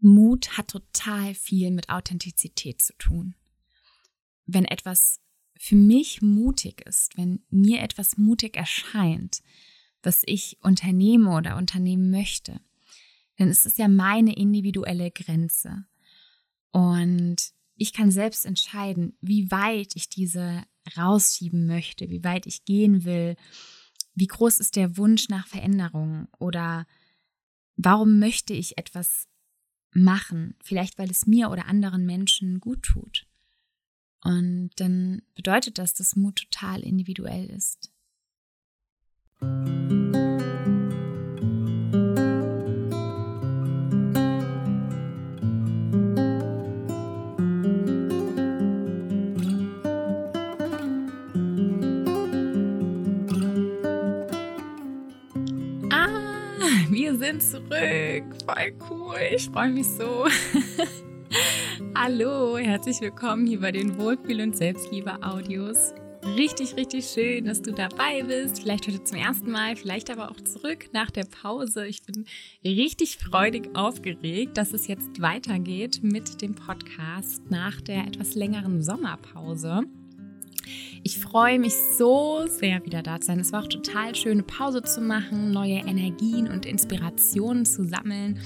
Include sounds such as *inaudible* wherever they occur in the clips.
Mut hat total viel mit Authentizität zu tun. Wenn etwas für mich mutig ist, wenn mir etwas mutig erscheint, was ich unternehme oder unternehmen möchte, dann ist es ja meine individuelle Grenze. Und ich kann selbst entscheiden, wie weit ich diese rausschieben möchte, wie weit ich gehen will, wie groß ist der Wunsch nach Veränderung oder warum möchte ich etwas machen, vielleicht weil es mir oder anderen Menschen gut tut. Und dann bedeutet das, dass Mut total individuell ist. Ah, sind zurück. Voll cool. Ich freue mich so. *laughs* Hallo, herzlich willkommen hier bei den Wohlfühl- und Selbstliebe-Audios. Richtig, richtig schön, dass du dabei bist. Vielleicht heute zum ersten Mal, vielleicht aber auch zurück nach der Pause. Ich bin richtig freudig aufgeregt, dass es jetzt weitergeht mit dem Podcast nach der etwas längeren Sommerpause. Ich freue mich so sehr, wieder da zu sein. Es war auch total schön, eine Pause zu machen, neue Energien und Inspirationen zu sammeln.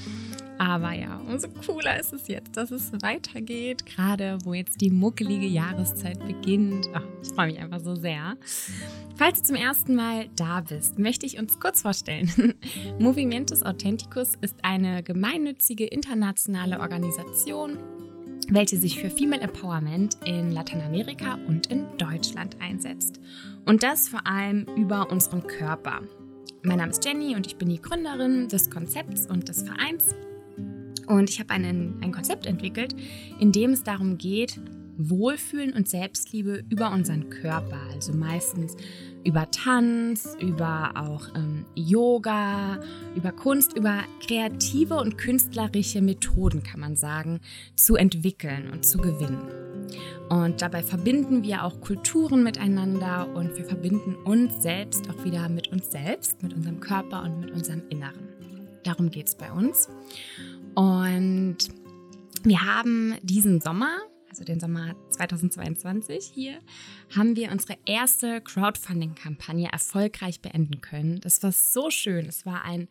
Aber ja, umso cooler ist es jetzt, dass es weitergeht, gerade wo jetzt die muckelige Jahreszeit beginnt. Ach, ich freue mich einfach so sehr. Falls du zum ersten Mal da bist, möchte ich uns kurz vorstellen. *laughs* Movimientos Authenticus ist eine gemeinnützige internationale Organisation, welche sich für Female Empowerment in Lateinamerika und in Deutschland einsetzt. Und das vor allem über unseren Körper. Mein Name ist Jenny und ich bin die Gründerin des Konzepts und des Vereins und ich habe ein Konzept entwickelt, in dem es darum geht, Wohlfühlen und Selbstliebe über unseren Körper, also meistens über Tanz, über auch ähm, Yoga, über Kunst, über kreative und künstlerische Methoden, kann man sagen, zu entwickeln und zu gewinnen. Und dabei verbinden wir auch Kulturen miteinander und wir verbinden uns selbst auch wieder mit uns selbst, mit unserem Körper und mit unserem Inneren. Darum geht es bei uns. Und wir haben diesen Sommer, also den Sommer 2022 hier, haben wir unsere erste Crowdfunding-Kampagne erfolgreich beenden können. Das war so schön. Es war ein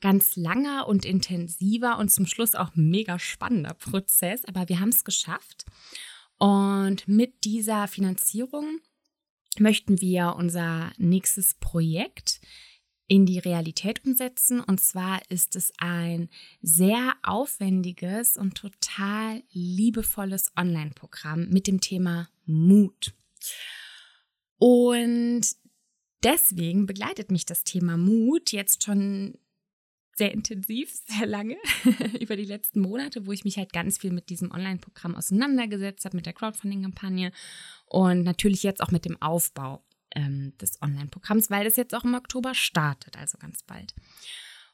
ganz langer und intensiver und zum Schluss auch mega spannender Prozess, aber wir haben es geschafft. Und mit dieser Finanzierung möchten wir unser nächstes Projekt in die Realität umsetzen. Und zwar ist es ein sehr aufwendiges und total liebevolles Online-Programm mit dem Thema Mut. Und deswegen begleitet mich das Thema Mut jetzt schon sehr intensiv, *laughs* sehr lange, *laughs* über die letzten Monate, wo ich mich halt ganz viel mit diesem Online-Programm auseinandergesetzt habe, mit der Crowdfunding-Kampagne und natürlich jetzt auch mit dem Aufbau ähm, des Online-Programms, weil es jetzt auch im Oktober startet, also ganz bald.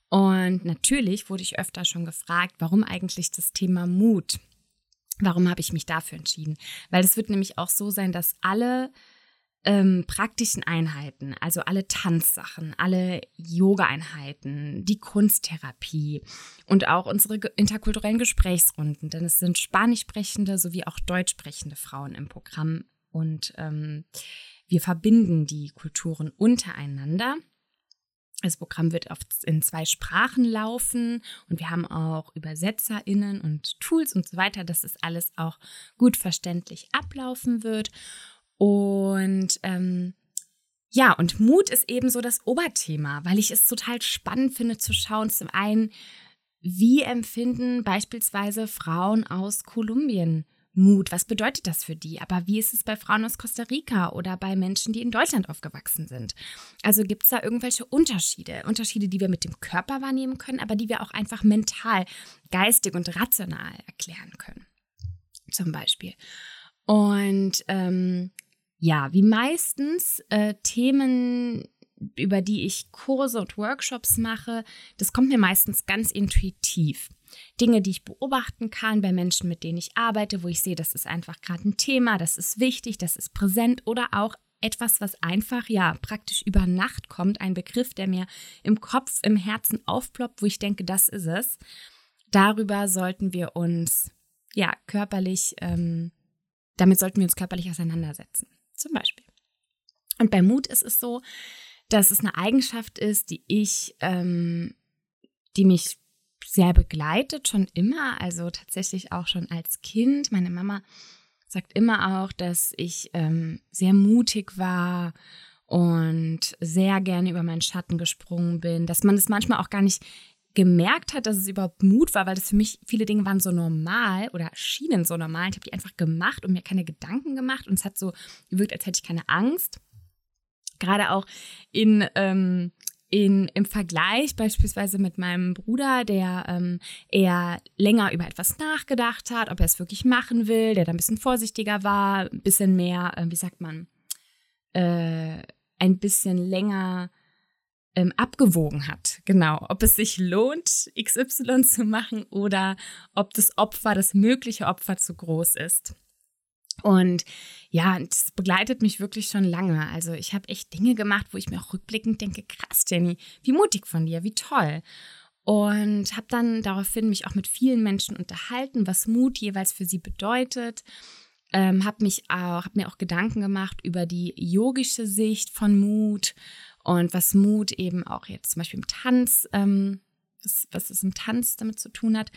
Und natürlich wurde ich öfter schon gefragt, warum eigentlich das Thema Mut? Warum habe ich mich dafür entschieden? Weil es wird nämlich auch so sein, dass alle ähm, praktischen Einheiten, also alle Tanzsachen, alle Yoga-Einheiten, die Kunsttherapie und auch unsere interkulturellen Gesprächsrunden, denn es sind spanisch sprechende sowie auch deutsch sprechende Frauen im Programm und ähm, wir verbinden die Kulturen untereinander. Das Programm wird in zwei Sprachen laufen und wir haben auch ÜbersetzerInnen und Tools und so weiter, dass es alles auch gut verständlich ablaufen wird. Und ähm, ja, und Mut ist eben so das Oberthema, weil ich es total spannend finde zu schauen, zum einen, wie empfinden beispielsweise Frauen aus Kolumbien Mut? Was bedeutet das für die? Aber wie ist es bei Frauen aus Costa Rica oder bei Menschen, die in Deutschland aufgewachsen sind? Also gibt es da irgendwelche Unterschiede? Unterschiede, die wir mit dem Körper wahrnehmen können, aber die wir auch einfach mental, geistig und rational erklären können. Zum Beispiel. Und ähm, ja, wie meistens äh, Themen, über die ich Kurse und Workshops mache, das kommt mir meistens ganz intuitiv. Dinge, die ich beobachten kann bei Menschen, mit denen ich arbeite, wo ich sehe, das ist einfach gerade ein Thema, das ist wichtig, das ist präsent oder auch etwas, was einfach ja praktisch über Nacht kommt, ein Begriff, der mir im Kopf, im Herzen aufploppt, wo ich denke, das ist es. darüber sollten wir uns ja körperlich, ähm, damit sollten wir uns körperlich auseinandersetzen. Zum Beispiel. Und bei Mut ist es so, dass es eine Eigenschaft ist, die ich, ähm, die mich sehr begleitet, schon immer, also tatsächlich auch schon als Kind. Meine Mama sagt immer auch, dass ich ähm, sehr mutig war und sehr gerne über meinen Schatten gesprungen bin, dass man es das manchmal auch gar nicht gemerkt hat, dass es überhaupt Mut war, weil das für mich viele Dinge waren so normal oder schienen so normal. Ich habe die einfach gemacht und mir keine Gedanken gemacht und es hat so gewirkt, als hätte ich keine Angst. Gerade auch in, ähm, in, im Vergleich beispielsweise mit meinem Bruder, der ähm, eher länger über etwas nachgedacht hat, ob er es wirklich machen will, der da ein bisschen vorsichtiger war, ein bisschen mehr, äh, wie sagt man, äh, ein bisschen länger ähm, abgewogen hat. Genau, ob es sich lohnt, XY zu machen oder ob das Opfer, das mögliche Opfer zu groß ist. Und ja, das begleitet mich wirklich schon lange. Also ich habe echt Dinge gemacht, wo ich mir auch rückblickend denke, krass, Jenny, wie mutig von dir, wie toll. Und habe dann daraufhin mich auch mit vielen Menschen unterhalten, was Mut jeweils für sie bedeutet. Ähm, habe mich auch, habe mir auch Gedanken gemacht über die yogische Sicht von Mut und was Mut eben auch jetzt zum Beispiel im Tanz, ähm, was, was es im Tanz damit zu tun hat.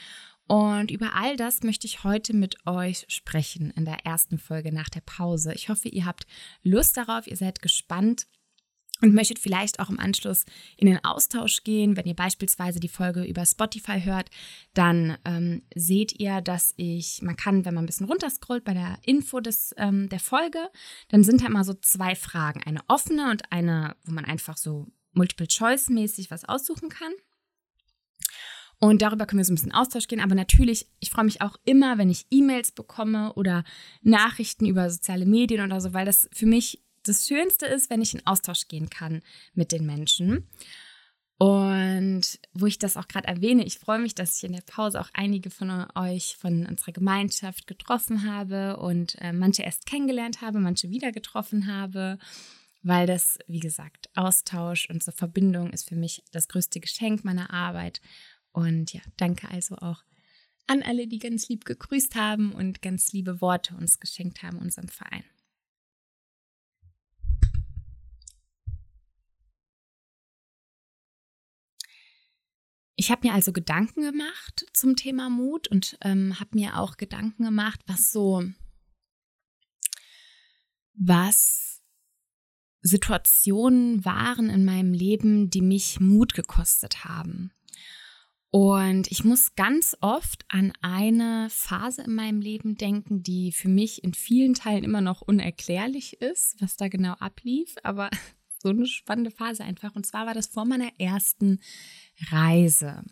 Und über all das möchte ich heute mit euch sprechen in der ersten Folge nach der Pause. Ich hoffe, ihr habt Lust darauf, ihr seid gespannt und möchtet vielleicht auch im Anschluss in den Austausch gehen. Wenn ihr beispielsweise die Folge über Spotify hört, dann ähm, seht ihr, dass ich, man kann, wenn man ein bisschen runterscrollt bei der Info des, ähm, der Folge, dann sind da immer so zwei Fragen. Eine offene und eine, wo man einfach so Multiple-Choice-mäßig was aussuchen kann. Und darüber können wir so ein bisschen Austausch gehen. Aber natürlich, ich freue mich auch immer, wenn ich E-Mails bekomme oder Nachrichten über soziale Medien oder so, weil das für mich das Schönste ist, wenn ich in Austausch gehen kann mit den Menschen. Und wo ich das auch gerade erwähne, ich freue mich, dass ich in der Pause auch einige von euch von unserer Gemeinschaft getroffen habe und äh, manche erst kennengelernt habe, manche wieder getroffen habe, weil das, wie gesagt, Austausch und so Verbindung ist für mich das größte Geschenk meiner Arbeit. Und ja, danke also auch an alle, die ganz lieb gegrüßt haben und ganz liebe Worte uns geschenkt haben, unserem Verein. Ich habe mir also Gedanken gemacht zum Thema Mut und ähm, habe mir auch Gedanken gemacht, was so, was Situationen waren in meinem Leben, die mich Mut gekostet haben. Und ich muss ganz oft an eine Phase in meinem Leben denken, die für mich in vielen Teilen immer noch unerklärlich ist, was da genau ablief, aber *laughs* so eine spannende Phase einfach. Und zwar war das vor meiner ersten Reise.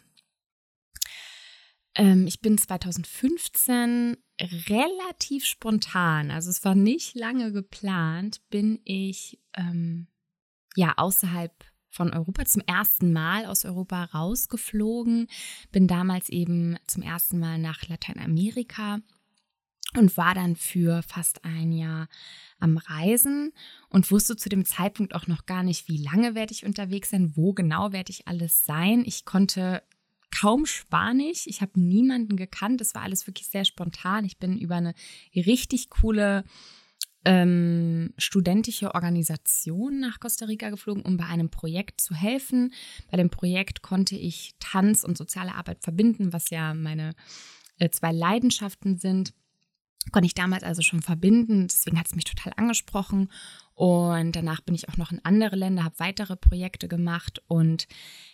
Ähm, ich bin 2015 relativ spontan, also es war nicht lange geplant, bin ich ähm, ja außerhalb von Europa zum ersten Mal aus Europa rausgeflogen, bin damals eben zum ersten Mal nach Lateinamerika und war dann für fast ein Jahr am Reisen und wusste zu dem Zeitpunkt auch noch gar nicht, wie lange werde ich unterwegs sein, wo genau werde ich alles sein. Ich konnte kaum Spanisch, ich habe niemanden gekannt, es war alles wirklich sehr spontan. Ich bin über eine richtig coole ähm, studentische Organisation nach Costa Rica geflogen, um bei einem Projekt zu helfen. Bei dem Projekt konnte ich Tanz und soziale Arbeit verbinden, was ja meine äh, zwei Leidenschaften sind. Konnte ich damals also schon verbinden, deswegen hat es mich total angesprochen. Und danach bin ich auch noch in andere Länder, habe weitere Projekte gemacht und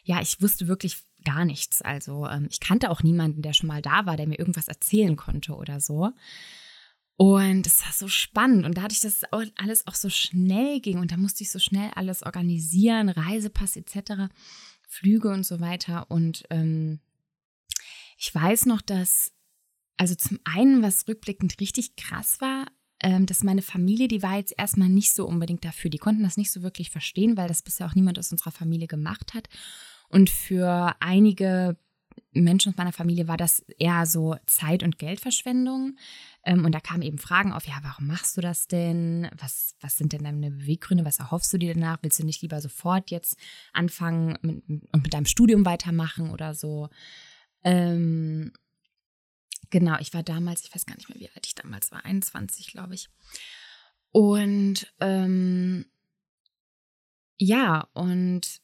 ja, ich wusste wirklich gar nichts. Also ähm, ich kannte auch niemanden, der schon mal da war, der mir irgendwas erzählen konnte oder so. Und es war so spannend. Und dadurch, dass es alles auch so schnell ging und da musste ich so schnell alles organisieren, Reisepass etc., Flüge und so weiter. Und ähm, ich weiß noch, dass, also zum einen, was rückblickend richtig krass war, ähm, dass meine Familie, die war jetzt erstmal nicht so unbedingt dafür. Die konnten das nicht so wirklich verstehen, weil das bisher auch niemand aus unserer Familie gemacht hat. Und für einige Menschen aus meiner Familie war das eher so Zeit- und Geldverschwendung. Ähm, und da kamen eben Fragen auf, ja, warum machst du das denn? Was, was sind denn deine Beweggründe? Was erhoffst du dir danach? Willst du nicht lieber sofort jetzt anfangen mit, und mit deinem Studium weitermachen oder so? Ähm, genau, ich war damals, ich weiß gar nicht mehr, wie alt ich damals war, 21, glaube ich. Und ähm, ja, und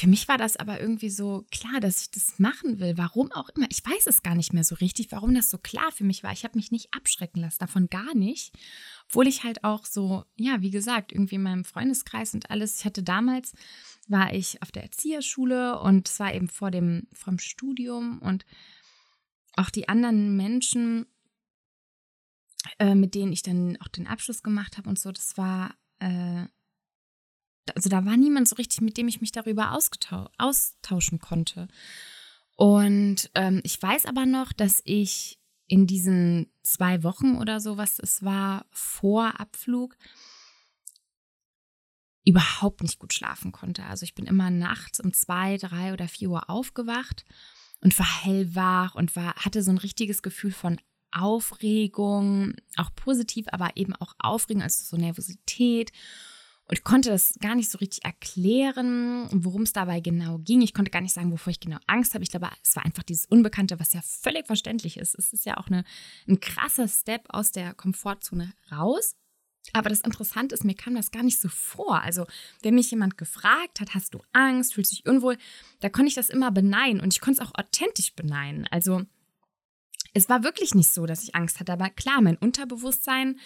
für mich war das aber irgendwie so klar, dass ich das machen will. Warum auch immer. Ich weiß es gar nicht mehr so richtig, warum das so klar für mich war. Ich habe mich nicht abschrecken lassen, davon gar nicht. Obwohl ich halt auch so, ja, wie gesagt, irgendwie in meinem Freundeskreis und alles. Ich hatte damals, war ich auf der Erzieherschule und es war eben vor dem, vom Studium und auch die anderen Menschen, äh, mit denen ich dann auch den Abschluss gemacht habe und so, das war. Äh, also da war niemand so richtig, mit dem ich mich darüber austauschen konnte. Und ähm, ich weiß aber noch, dass ich in diesen zwei Wochen oder so, was es war, vor Abflug, überhaupt nicht gut schlafen konnte. Also ich bin immer nachts um zwei, drei oder vier Uhr aufgewacht und war hellwach und war, hatte so ein richtiges Gefühl von Aufregung, auch positiv, aber eben auch Aufregung, also so Nervosität und ich konnte das gar nicht so richtig erklären, worum es dabei genau ging. Ich konnte gar nicht sagen, wovor ich genau Angst habe. Ich glaube, es war einfach dieses Unbekannte, was ja völlig verständlich ist. Es ist ja auch eine, ein krasser Step aus der Komfortzone raus. Aber das Interessante ist, mir kam das gar nicht so vor. Also, wenn mich jemand gefragt hat, hast du Angst, fühlst du dich unwohl, da konnte ich das immer beneiden und ich konnte es auch authentisch beneiden. Also, es war wirklich nicht so, dass ich Angst hatte, aber klar, mein Unterbewusstsein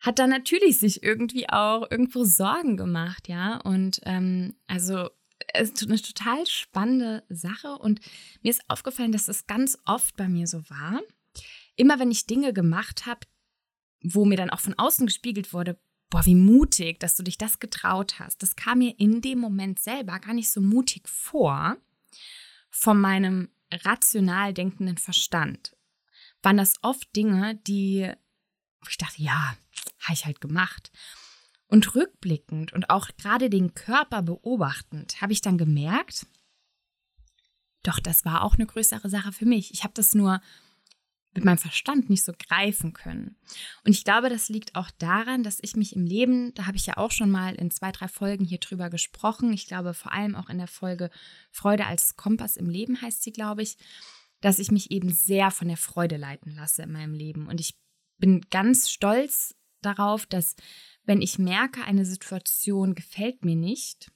hat dann natürlich sich irgendwie auch irgendwo Sorgen gemacht, ja. Und ähm, also es ist eine total spannende Sache und mir ist aufgefallen, dass das ganz oft bei mir so war. Immer wenn ich Dinge gemacht habe, wo mir dann auch von außen gespiegelt wurde, boah, wie mutig, dass du dich das getraut hast. Das kam mir in dem Moment selber gar nicht so mutig vor von meinem rational denkenden Verstand. Waren das oft Dinge, die, ich dachte, ja, habe ich halt gemacht. Und rückblickend und auch gerade den Körper beobachtend habe ich dann gemerkt, doch, das war auch eine größere Sache für mich. Ich habe das nur mit meinem Verstand nicht so greifen können. Und ich glaube, das liegt auch daran, dass ich mich im Leben, da habe ich ja auch schon mal in zwei, drei Folgen hier drüber gesprochen, ich glaube vor allem auch in der Folge Freude als Kompass im Leben heißt sie, glaube ich, dass ich mich eben sehr von der Freude leiten lasse in meinem Leben. Und ich bin ganz stolz darauf, dass wenn ich merke, eine Situation gefällt mir nicht,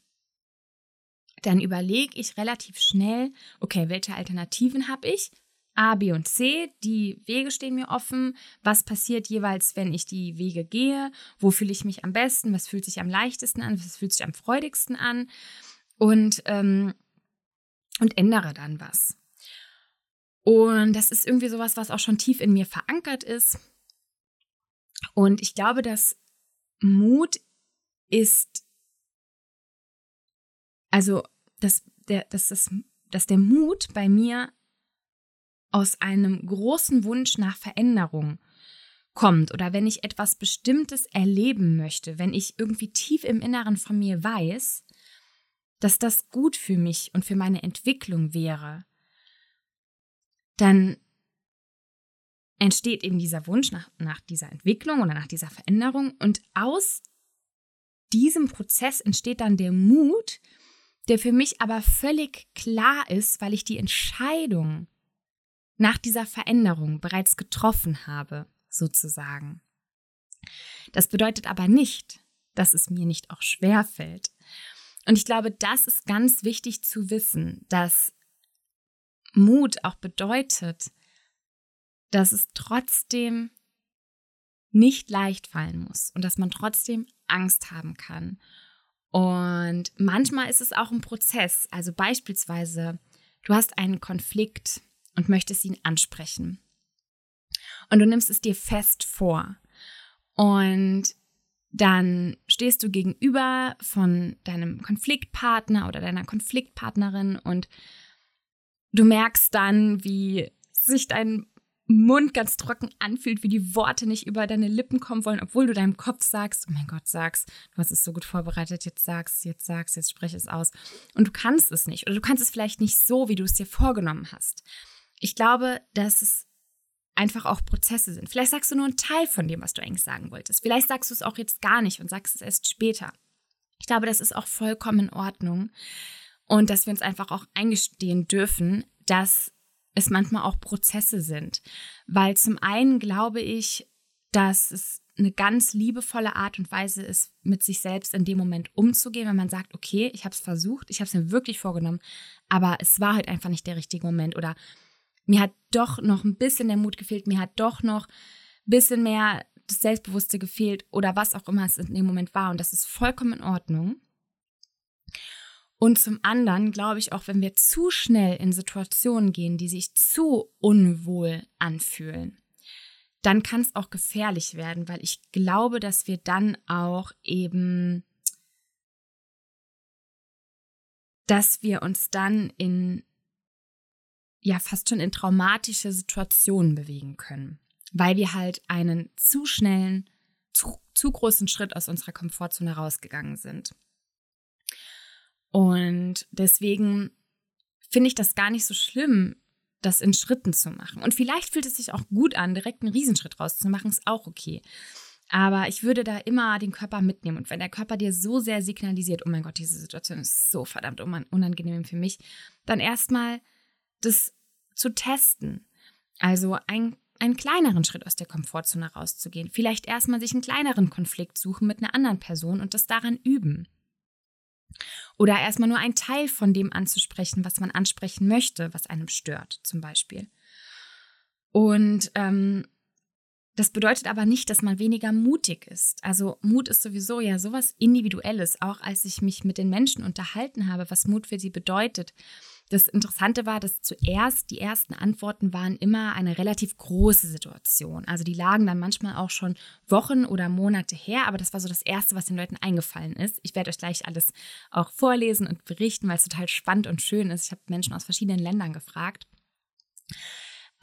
dann überlege ich relativ schnell, okay, welche Alternativen habe ich? A, B und C, die Wege stehen mir offen. Was passiert jeweils, wenn ich die Wege gehe? Wo fühle ich mich am besten? Was fühlt sich am leichtesten an? Was fühlt sich am freudigsten an? Und, ähm, und ändere dann was. Und das ist irgendwie sowas, was auch schon tief in mir verankert ist. Und ich glaube, dass Mut ist, also, dass der, dass, das, dass der Mut bei mir aus einem großen Wunsch nach Veränderung kommt oder wenn ich etwas Bestimmtes erleben möchte, wenn ich irgendwie tief im Inneren von mir weiß, dass das gut für mich und für meine Entwicklung wäre, dann entsteht eben dieser Wunsch nach, nach dieser Entwicklung oder nach dieser Veränderung und aus diesem Prozess entsteht dann der Mut, der für mich aber völlig klar ist, weil ich die Entscheidung nach dieser Veränderung bereits getroffen habe, sozusagen. Das bedeutet aber nicht, dass es mir nicht auch schwer fällt. Und ich glaube, das ist ganz wichtig zu wissen, dass Mut auch bedeutet, dass es trotzdem nicht leicht fallen muss und dass man trotzdem Angst haben kann. Und manchmal ist es auch ein Prozess. Also beispielsweise, du hast einen Konflikt und möchtest ihn ansprechen. Und du nimmst es dir fest vor. Und dann stehst du gegenüber von deinem Konfliktpartner oder deiner Konfliktpartnerin und du merkst dann, wie sich dein Mund ganz trocken anfühlt, wie die Worte nicht über deine Lippen kommen wollen, obwohl du deinem Kopf sagst, oh mein Gott, sag's, du hast es so gut vorbereitet, jetzt sag's, jetzt sag's, jetzt sprech es aus. Und du kannst es nicht oder du kannst es vielleicht nicht so, wie du es dir vorgenommen hast. Ich glaube, dass es einfach auch Prozesse sind. Vielleicht sagst du nur einen Teil von dem, was du eigentlich sagen wolltest. Vielleicht sagst du es auch jetzt gar nicht und sagst es erst später. Ich glaube, das ist auch vollkommen in Ordnung und dass wir uns einfach auch eingestehen dürfen, dass es manchmal auch Prozesse sind. Weil zum einen glaube ich, dass es eine ganz liebevolle Art und Weise ist, mit sich selbst in dem Moment umzugehen, wenn man sagt, okay, ich habe es versucht, ich habe es mir wirklich vorgenommen, aber es war halt einfach nicht der richtige Moment oder mir hat doch noch ein bisschen der Mut gefehlt, mir hat doch noch ein bisschen mehr das Selbstbewusste gefehlt oder was auch immer es in dem Moment war und das ist vollkommen in Ordnung. Und zum anderen glaube ich auch, wenn wir zu schnell in Situationen gehen, die sich zu unwohl anfühlen, dann kann es auch gefährlich werden, weil ich glaube, dass wir dann auch eben, dass wir uns dann in, ja, fast schon in traumatische Situationen bewegen können, weil wir halt einen zu schnellen, zu, zu großen Schritt aus unserer Komfortzone rausgegangen sind. Und deswegen finde ich das gar nicht so schlimm, das in Schritten zu machen. Und vielleicht fühlt es sich auch gut an, direkt einen Riesenschritt rauszumachen, ist auch okay. Aber ich würde da immer den Körper mitnehmen. Und wenn der Körper dir so sehr signalisiert, oh mein Gott, diese Situation ist so verdammt unangenehm für mich, dann erstmal das zu testen. Also ein, einen kleineren Schritt aus der Komfortzone rauszugehen. Vielleicht erstmal sich einen kleineren Konflikt suchen mit einer anderen Person und das daran üben. Oder erstmal nur ein Teil von dem anzusprechen, was man ansprechen möchte, was einem stört, zum Beispiel. Und ähm, das bedeutet aber nicht, dass man weniger mutig ist. Also Mut ist sowieso ja sowas Individuelles, auch als ich mich mit den Menschen unterhalten habe, was Mut für sie bedeutet. Das Interessante war, dass zuerst die ersten Antworten waren immer eine relativ große Situation. Also die lagen dann manchmal auch schon Wochen oder Monate her, aber das war so das Erste, was den Leuten eingefallen ist. Ich werde euch gleich alles auch vorlesen und berichten, weil es total spannend und schön ist. Ich habe Menschen aus verschiedenen Ländern gefragt.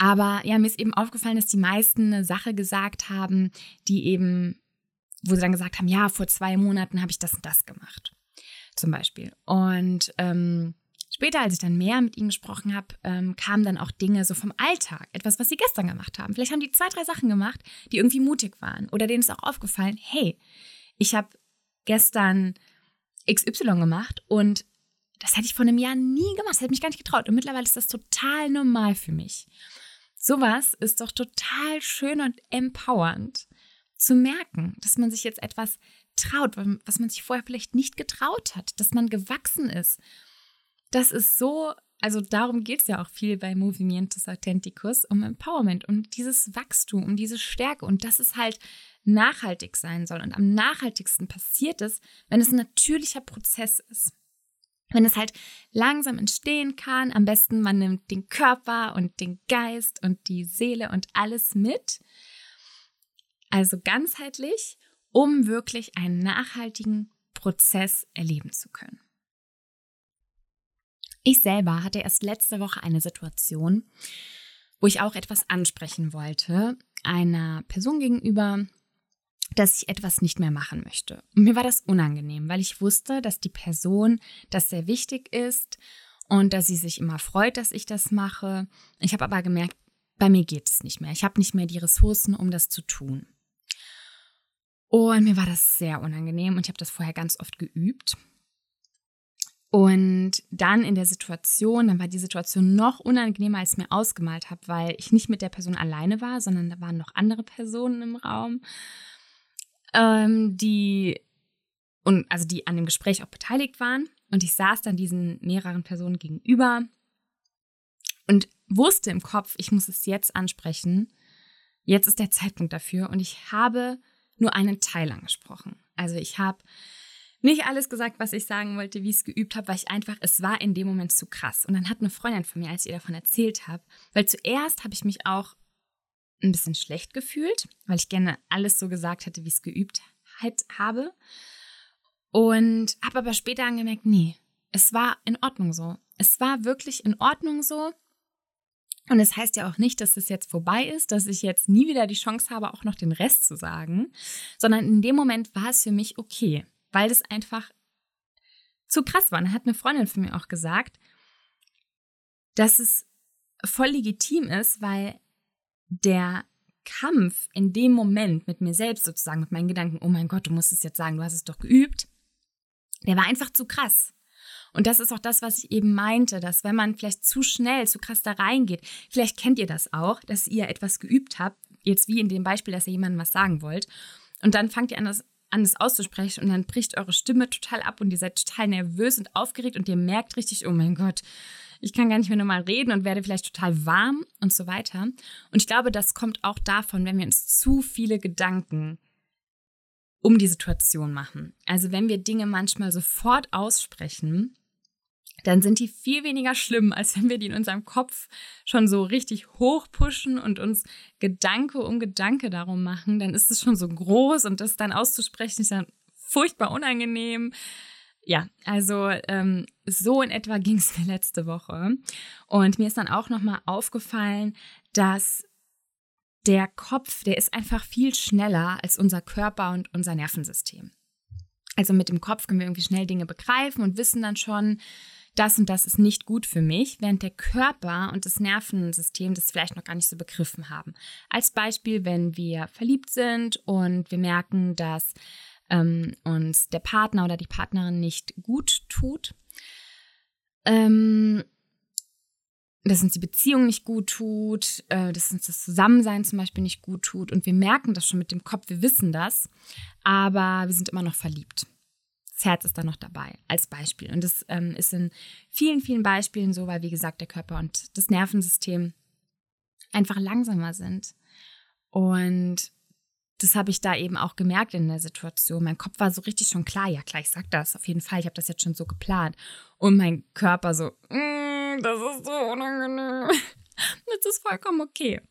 Aber ja, mir ist eben aufgefallen, dass die meisten eine Sache gesagt haben, die eben, wo sie dann gesagt haben, ja, vor zwei Monaten habe ich das und das gemacht. Zum Beispiel. Und ähm, später, als ich dann mehr mit ihnen gesprochen habe, ähm, kamen dann auch Dinge so vom Alltag, etwas, was sie gestern gemacht haben. Vielleicht haben die zwei, drei Sachen gemacht, die irgendwie mutig waren. Oder denen ist auch aufgefallen, hey, ich habe gestern XY gemacht und das hätte ich vor einem Jahr nie gemacht, das hätte mich gar nicht getraut. Und mittlerweile ist das total normal für mich. Sowas ist doch total schön und empowernd zu merken, dass man sich jetzt etwas traut, was man sich vorher vielleicht nicht getraut hat, dass man gewachsen ist. Das ist so, also darum geht es ja auch viel bei Movimientos Authenticus, um Empowerment, um dieses Wachstum, um diese Stärke und dass es halt nachhaltig sein soll. Und am nachhaltigsten passiert es, wenn es ein natürlicher Prozess ist wenn es halt langsam entstehen kann, am besten man nimmt den Körper und den Geist und die Seele und alles mit, also ganzheitlich, um wirklich einen nachhaltigen Prozess erleben zu können. Ich selber hatte erst letzte Woche eine Situation, wo ich auch etwas ansprechen wollte, einer Person gegenüber, dass ich etwas nicht mehr machen möchte. Und mir war das unangenehm, weil ich wusste, dass die Person das sehr wichtig ist und dass sie sich immer freut, dass ich das mache. Ich habe aber gemerkt, bei mir geht es nicht mehr. Ich habe nicht mehr die Ressourcen, um das zu tun. Und mir war das sehr unangenehm und ich habe das vorher ganz oft geübt. Und dann in der Situation, dann war die Situation noch unangenehmer, als ich mir ausgemalt habe, weil ich nicht mit der Person alleine war, sondern da waren noch andere Personen im Raum ähm, die und also die an dem Gespräch auch beteiligt waren. Und ich saß dann diesen mehreren Personen gegenüber und wusste im Kopf, ich muss es jetzt ansprechen. Jetzt ist der Zeitpunkt dafür. Und ich habe nur einen Teil angesprochen. Also ich habe nicht alles gesagt, was ich sagen wollte, wie ich es geübt habe, weil ich einfach, es war in dem Moment zu krass. Und dann hat eine Freundin von mir, als ich ihr davon erzählt habe, weil zuerst habe ich mich auch ein bisschen schlecht gefühlt, weil ich gerne alles so gesagt hätte, wie ich es geübt halt habe. Und habe aber später angemerkt, nee, es war in Ordnung so. Es war wirklich in Ordnung so. Und es das heißt ja auch nicht, dass es jetzt vorbei ist, dass ich jetzt nie wieder die Chance habe, auch noch den Rest zu sagen, sondern in dem Moment war es für mich okay, weil es einfach zu krass war. Und hat eine Freundin von mir auch gesagt, dass es voll legitim ist, weil der Kampf in dem Moment mit mir selbst sozusagen, mit meinen Gedanken, oh mein Gott, du musst es jetzt sagen, du hast es doch geübt, der war einfach zu krass. Und das ist auch das, was ich eben meinte, dass wenn man vielleicht zu schnell, zu krass da reingeht, vielleicht kennt ihr das auch, dass ihr etwas geübt habt, jetzt wie in dem Beispiel, dass ihr jemandem was sagen wollt. Und dann fangt ihr an, das, an, das auszusprechen und dann bricht eure Stimme total ab und ihr seid total nervös und aufgeregt und ihr merkt richtig, oh mein Gott, ich kann gar nicht mehr normal reden und werde vielleicht total warm und so weiter. Und ich glaube, das kommt auch davon, wenn wir uns zu viele Gedanken um die Situation machen. Also wenn wir Dinge manchmal sofort aussprechen, dann sind die viel weniger schlimm, *laughs* als wenn wir die in unserem Kopf schon so richtig hochpushen und uns Gedanke um Gedanke darum machen. Dann ist es schon so groß und das dann auszusprechen ist dann furchtbar unangenehm ja, also ähm, so in etwa *laughs* ging es mir letzte Woche. Und mir ist dann auch nochmal aufgefallen, dass der Kopf, der ist einfach viel schneller als unser Körper und unser Nervensystem. Also mit dem Kopf können wir irgendwie schnell Dinge begreifen und wissen dann schon, das und das ist nicht gut für mich, während der Körper und das Nervensystem das vielleicht noch gar nicht so begriffen haben. Als Beispiel, wenn wir verliebt sind und wir merken, dass ähm, uns der Partner oder die Partnerin nicht gut tut, ähm, dass uns die Beziehung nicht gut tut, äh, dass uns das Zusammensein zum Beispiel nicht gut tut. Und wir merken das schon mit dem Kopf, wir wissen das, aber wir sind immer noch verliebt. Das Herz ist da noch dabei, als Beispiel. Und das ähm, ist in vielen, vielen Beispielen so, weil, wie gesagt, der Körper und das Nervensystem einfach langsamer sind. Und das habe ich da eben auch gemerkt in der Situation. Mein Kopf war so richtig schon klar, ja klar, ich sag das auf jeden Fall, ich habe das jetzt schon so geplant. Und mein Körper so, mm, das ist so unangenehm. *laughs* das ist vollkommen okay.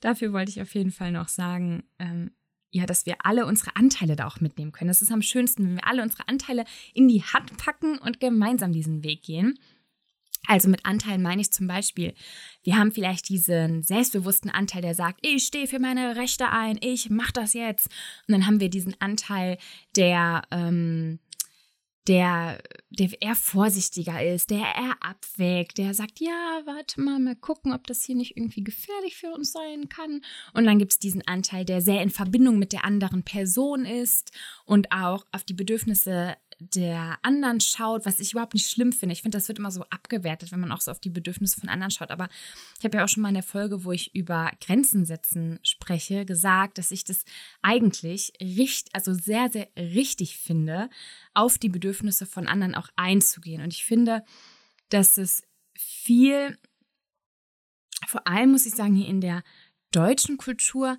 Dafür wollte ich auf jeden Fall noch sagen, ähm, ja, dass wir alle unsere Anteile da auch mitnehmen können. Das ist am schönsten, wenn wir alle unsere Anteile in die Hand packen und gemeinsam diesen Weg gehen. Also mit Anteilen meine ich zum Beispiel, wir haben vielleicht diesen selbstbewussten Anteil, der sagt, ich stehe für meine Rechte ein, ich mache das jetzt. Und dann haben wir diesen Anteil, der, ähm, der, der eher vorsichtiger ist, der eher abwägt, der sagt, ja, warte mal, mal gucken, ob das hier nicht irgendwie gefährlich für uns sein kann. Und dann gibt es diesen Anteil, der sehr in Verbindung mit der anderen Person ist und auch auf die Bedürfnisse der anderen schaut, was ich überhaupt nicht schlimm finde. Ich finde, das wird immer so abgewertet, wenn man auch so auf die Bedürfnisse von anderen schaut. Aber ich habe ja auch schon mal in der Folge, wo ich über Grenzen setzen spreche, gesagt, dass ich das eigentlich richtig, also sehr, sehr richtig finde, auf die Bedürfnisse von anderen auch einzugehen. Und ich finde, dass es viel, vor allem muss ich sagen, hier in der deutschen Kultur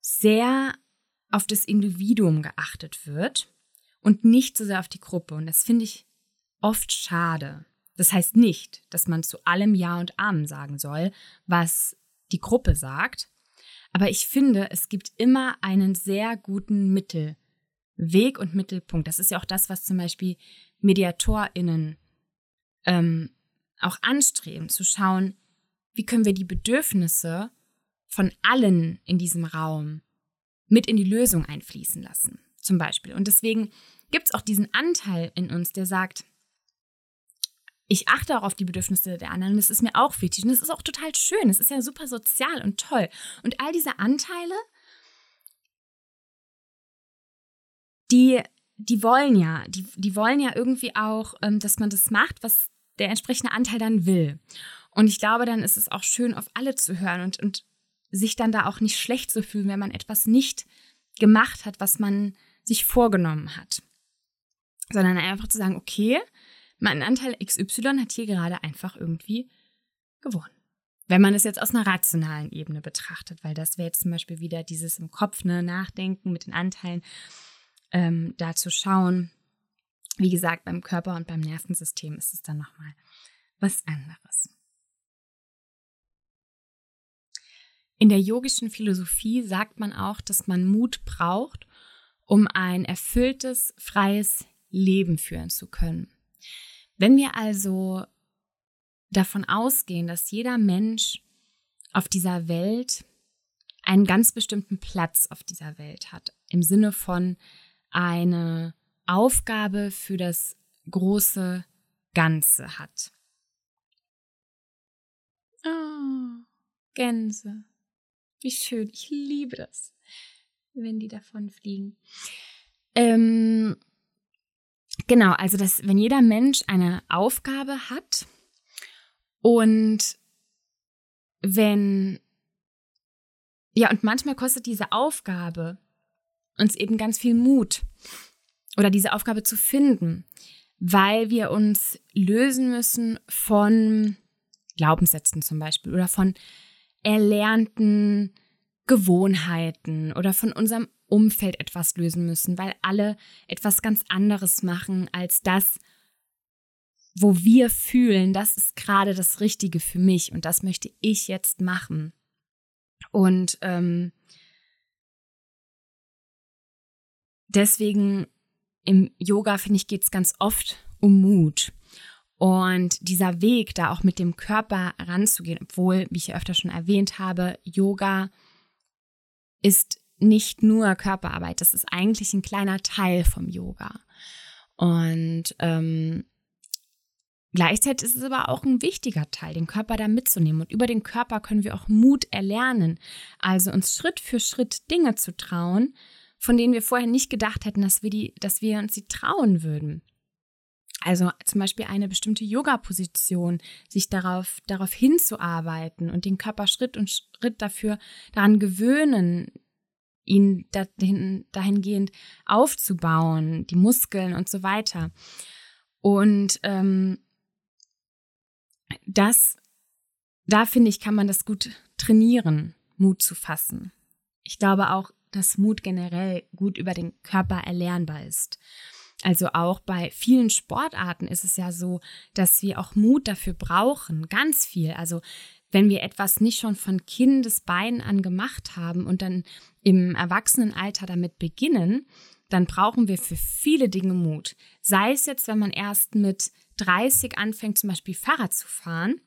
sehr auf das Individuum geachtet wird und nicht so sehr auf die Gruppe. Und das finde ich oft schade. Das heißt nicht, dass man zu allem Ja und Amen sagen soll, was die Gruppe sagt. Aber ich finde, es gibt immer einen sehr guten Mittelweg und Mittelpunkt. Das ist ja auch das, was zum Beispiel MediatorInnen ähm, auch anstreben, zu schauen, wie können wir die Bedürfnisse von allen in diesem Raum mit in die Lösung einfließen lassen zum Beispiel. Und deswegen gibt es auch diesen Anteil in uns, der sagt, ich achte auch auf die Bedürfnisse der anderen. Das ist mir auch wichtig. Und das ist auch total schön. Es ist ja super sozial und toll. Und all diese Anteile, die, die wollen ja, die, die wollen ja irgendwie auch, ähm, dass man das macht, was der entsprechende Anteil dann will. Und ich glaube, dann ist es auch schön, auf alle zu hören und, und sich dann da auch nicht schlecht zu fühlen, wenn man etwas nicht gemacht hat, was man sich vorgenommen hat. Sondern einfach zu sagen, okay, mein Anteil XY hat hier gerade einfach irgendwie gewonnen. Wenn man es jetzt aus einer rationalen Ebene betrachtet, weil das wäre jetzt zum Beispiel wieder dieses im Kopf, ne, Nachdenken mit den Anteilen, ähm, da zu schauen. Wie gesagt, beim Körper und beim Nervensystem ist es dann nochmal was anderes. In der yogischen Philosophie sagt man auch, dass man Mut braucht, um ein erfülltes, freies Leben führen zu können. Wenn wir also davon ausgehen, dass jeder Mensch auf dieser Welt einen ganz bestimmten Platz auf dieser Welt hat, im Sinne von eine Aufgabe für das große Ganze hat. Oh, Gänse. Wie schön. Ich liebe das wenn die davon fliegen. Ähm, genau, also dass wenn jeder Mensch eine Aufgabe hat und wenn ja, und manchmal kostet diese Aufgabe uns eben ganz viel Mut oder diese Aufgabe zu finden, weil wir uns lösen müssen von Glaubenssätzen zum Beispiel oder von erlernten Gewohnheiten oder von unserem Umfeld etwas lösen müssen, weil alle etwas ganz anderes machen als das, wo wir fühlen, das ist gerade das Richtige für mich und das möchte ich jetzt machen. Und ähm, deswegen im Yoga, finde ich, geht es ganz oft um Mut. Und dieser Weg, da auch mit dem Körper ranzugehen, obwohl, wie ich ja öfter schon erwähnt habe, Yoga ist nicht nur Körperarbeit, das ist eigentlich ein kleiner Teil vom Yoga. Und ähm, gleichzeitig ist es aber auch ein wichtiger Teil, den Körper da mitzunehmen. Und über den Körper können wir auch Mut erlernen. Also uns Schritt für Schritt Dinge zu trauen, von denen wir vorher nicht gedacht hätten, dass wir, die, dass wir uns sie trauen würden. Also zum Beispiel eine bestimmte Yoga-Position, sich darauf, darauf hinzuarbeiten und den Körper Schritt und Schritt dafür daran gewöhnen, ihn dahin, dahingehend aufzubauen, die Muskeln und so weiter. Und ähm, das, da finde ich, kann man das gut trainieren, Mut zu fassen. Ich glaube auch, dass Mut generell gut über den Körper erlernbar ist. Also auch bei vielen Sportarten ist es ja so, dass wir auch Mut dafür brauchen, ganz viel. Also wenn wir etwas nicht schon von Kindesbeinen an gemacht haben und dann im Erwachsenenalter damit beginnen, dann brauchen wir für viele Dinge Mut. Sei es jetzt, wenn man erst mit 30 anfängt, zum Beispiel Fahrrad zu fahren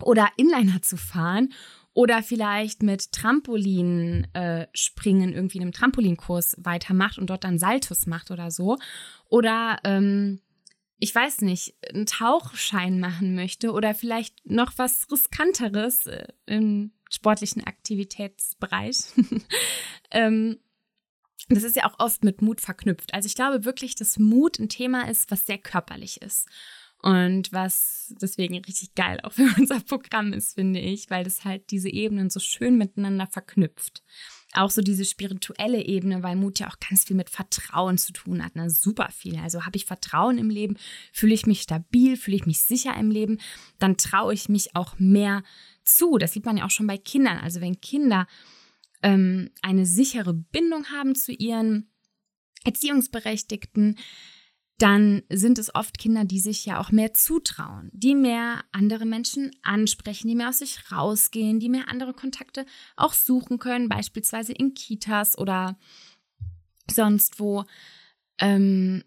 oder Inliner zu fahren oder vielleicht mit Trampolin äh, springen irgendwie in einem Trampolinkurs weitermacht und dort dann Saltus macht oder so. Oder ähm, ich weiß nicht, einen Tauchschein machen möchte oder vielleicht noch was riskanteres äh, im sportlichen Aktivitätsbereich. *laughs* ähm, das ist ja auch oft mit Mut verknüpft. Also ich glaube wirklich, dass Mut ein Thema ist, was sehr körperlich ist. Und was deswegen richtig geil auch für *laughs* unser Programm ist, finde ich, weil das halt diese Ebenen so schön miteinander verknüpft. Auch so diese spirituelle Ebene, weil Mut ja auch ganz viel mit Vertrauen zu tun hat. Ne? Super viel. Also habe ich Vertrauen im Leben, fühle ich mich stabil, fühle ich mich sicher im Leben, dann traue ich mich auch mehr zu. Das sieht man ja auch schon bei Kindern. Also wenn Kinder ähm, eine sichere Bindung haben zu ihren Erziehungsberechtigten, dann sind es oft Kinder, die sich ja auch mehr zutrauen, die mehr andere Menschen ansprechen, die mehr aus sich rausgehen, die mehr andere Kontakte auch suchen können, beispielsweise in Kitas oder sonst wo. Ähm,